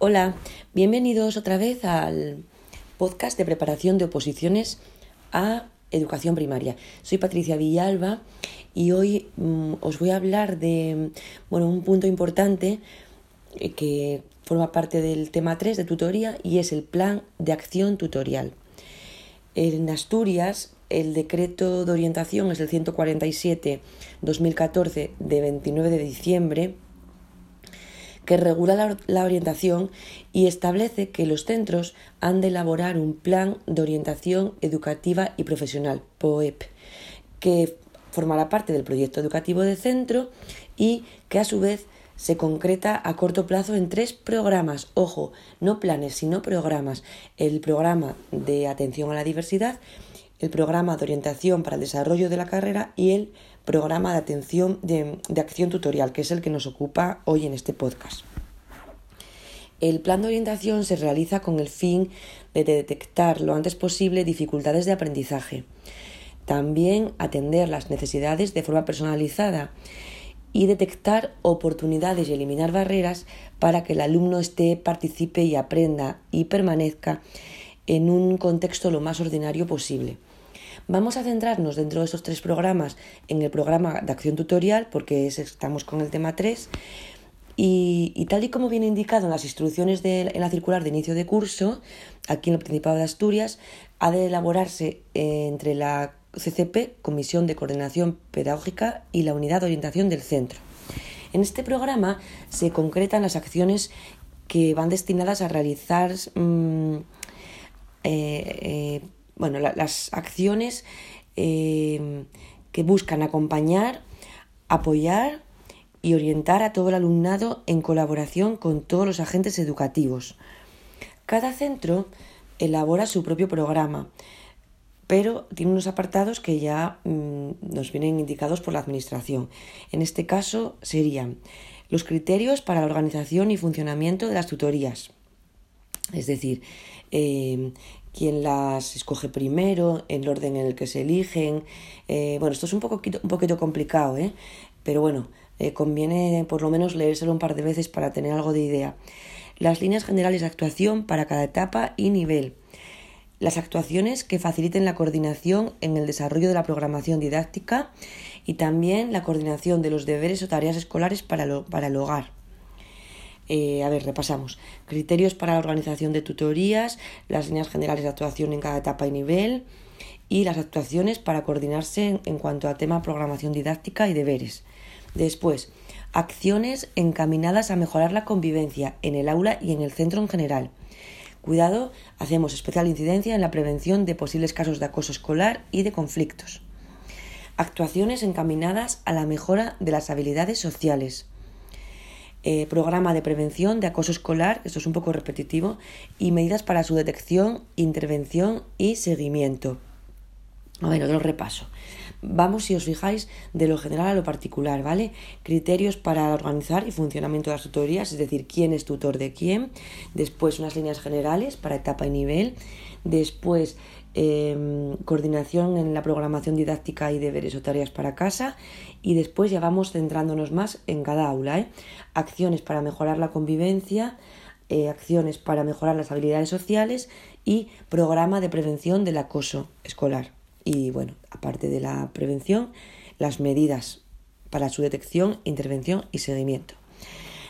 Hola, bienvenidos otra vez al podcast de preparación de oposiciones a educación primaria. Soy Patricia Villalba y hoy mm, os voy a hablar de bueno, un punto importante eh, que forma parte del tema 3 de tutoría y es el plan de acción tutorial. En Asturias, el decreto de orientación es el 147-2014 de 29 de diciembre que regula la, orientación y establece que los centros han de elaborar un plan de orientación educativa y profesional, POEP, que formará parte del proyecto educativo de centro y que a su vez se concreta a corto plazo en tres programas, ojo, no planes, sino programas. El programa de atención a la diversidad, el programa de orientación para el desarrollo de la carrera y el programa de atención de, acción tutorial, que es el que nos ocupa hoy en este podcast. El plan de orientación se realiza con el fin de detectar lo antes posible dificultades de aprendizaje, también atender las necesidades de forma personalizada y detectar oportunidades y eliminar barreras para que el alumno esté, participe y aprenda y permanezca en un contexto lo más ordinario posible. Vamos a centrarnos dentro de esos tres programas en el programa de acción tutorial, porque estamos con el tema 3. Y, tal y como viene indicado en las instrucciones de, en la circular de inicio de curso, aquí en el Principado de Asturias, ha de elaborarse eh, entre la CCP, Comisión de Coordinación Pedagógica, y la Unidad de Orientación del Centro. En este programa se concretan las acciones que van destinadas a realizar mm, eh, eh, bueno, las acciones eh, que buscan acompañar, apoyar y orientar a todo el alumnado en colaboración con todos los agentes educativos. Cada centro elabora su propio programa, pero tiene unos apartados que ya mm, nos vienen indicados por la Administración. En este caso serían los criterios para la organización y funcionamiento de las tutorías, es decir, eh, quién las escoge primero, el orden en el que se eligen. Eh, bueno, esto es un, poco, un poquito complicado, ¿eh? pero bueno, eh, conviene por lo menos leérselo un par de veces para tener algo de idea. Las líneas generales de actuación para cada etapa y nivel. Las actuaciones que faciliten la coordinación en el desarrollo de la programación didáctica y también la coordinación de los deberes o tareas escolares para, para el hogar. Eh, a ver, repasamos. Criterios para la organización de tutorías, las líneas generales de actuación en cada etapa y nivel y las actuaciones para coordinarse en, cuanto a tema programación didáctica y deberes. Después, acciones encaminadas a mejorar la convivencia en el aula y en el centro en general. Cuidado, hacemos especial incidencia en la prevención de posibles casos de acoso escolar y de conflictos. Actuaciones encaminadas a la mejora de las habilidades sociales. Eh, programa de prevención de acoso escolar, esto es un poco repetitivo, y medidas para su detección, intervención y seguimiento. A ver, otro repaso. Vamos, si os fijáis, de lo general a lo particular, ¿vale? Criterios para organizar y funcionamiento de las tutorías, es decir, quién es tutor de quién. Después, unas líneas generales para etapa y nivel. Después, Em, coordinación en la programación didáctica y deberes o tareas para casa y después ya vamos centrándonos más en cada aula. ¿eh? Acciones para mejorar la convivencia, eh, acciones para mejorar las habilidades sociales y programa de prevención del acoso escolar. Y bueno, aparte de la prevención, las medidas para su detección, intervención y seguimiento.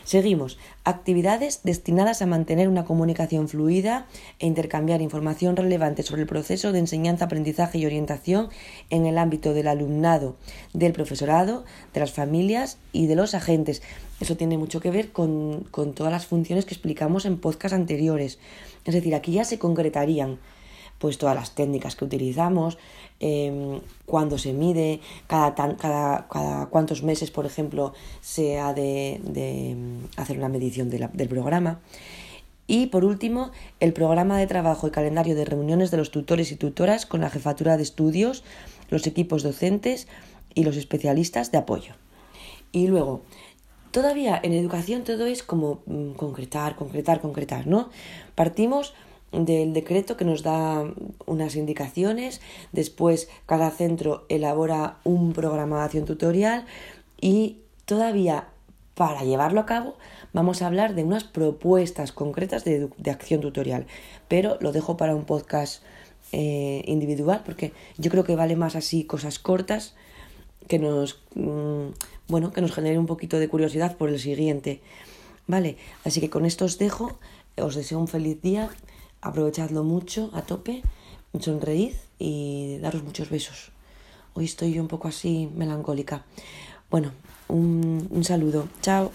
Seguimos. Actividades destinadas a mantener una comunicación fluida e intercambiar información relevante sobre el proceso de enseñanza, aprendizaje y orientación en el ámbito del alumnado, del profesorado, de las familias y de los agentes. Eso tiene mucho que ver con, con todas las funciones que explicamos en podcast anteriores. Es decir, aquí ya se concretarían pues todas las técnicas que utilizamos, eh, cuándo se mide, cada, cada, cada, cuántos meses, por ejemplo, se ha de, mm, hacer una medición del programa. Y por último, el programa de trabajo y calendario de reuniones de los tutores y tutoras con la jefatura de estudios, los equipos docentes y los especialistas de apoyo. Y luego, todavía en educación todo es como mm, concretar, concretar, concretar, ¿no? Partimos del decreto que nos da unas indicaciones, después cada centro elabora un programa de acción tutorial y todavía para llevarlo a cabo vamos a hablar de unas propuestas concretas de, acción tutorial, pero lo dejo para un podcast eh, individual porque yo creo que vale más así cosas cortas que nos, mm, bueno, que nos genere un poquito de curiosidad por el siguiente. Vale, así que con esto os dejo, os deseo un feliz día, aprovechadlo mucho, a tope, sonreíd y daros muchos besos. Hoy estoy un poco así melancólica. Bueno, un, un saludo, chao.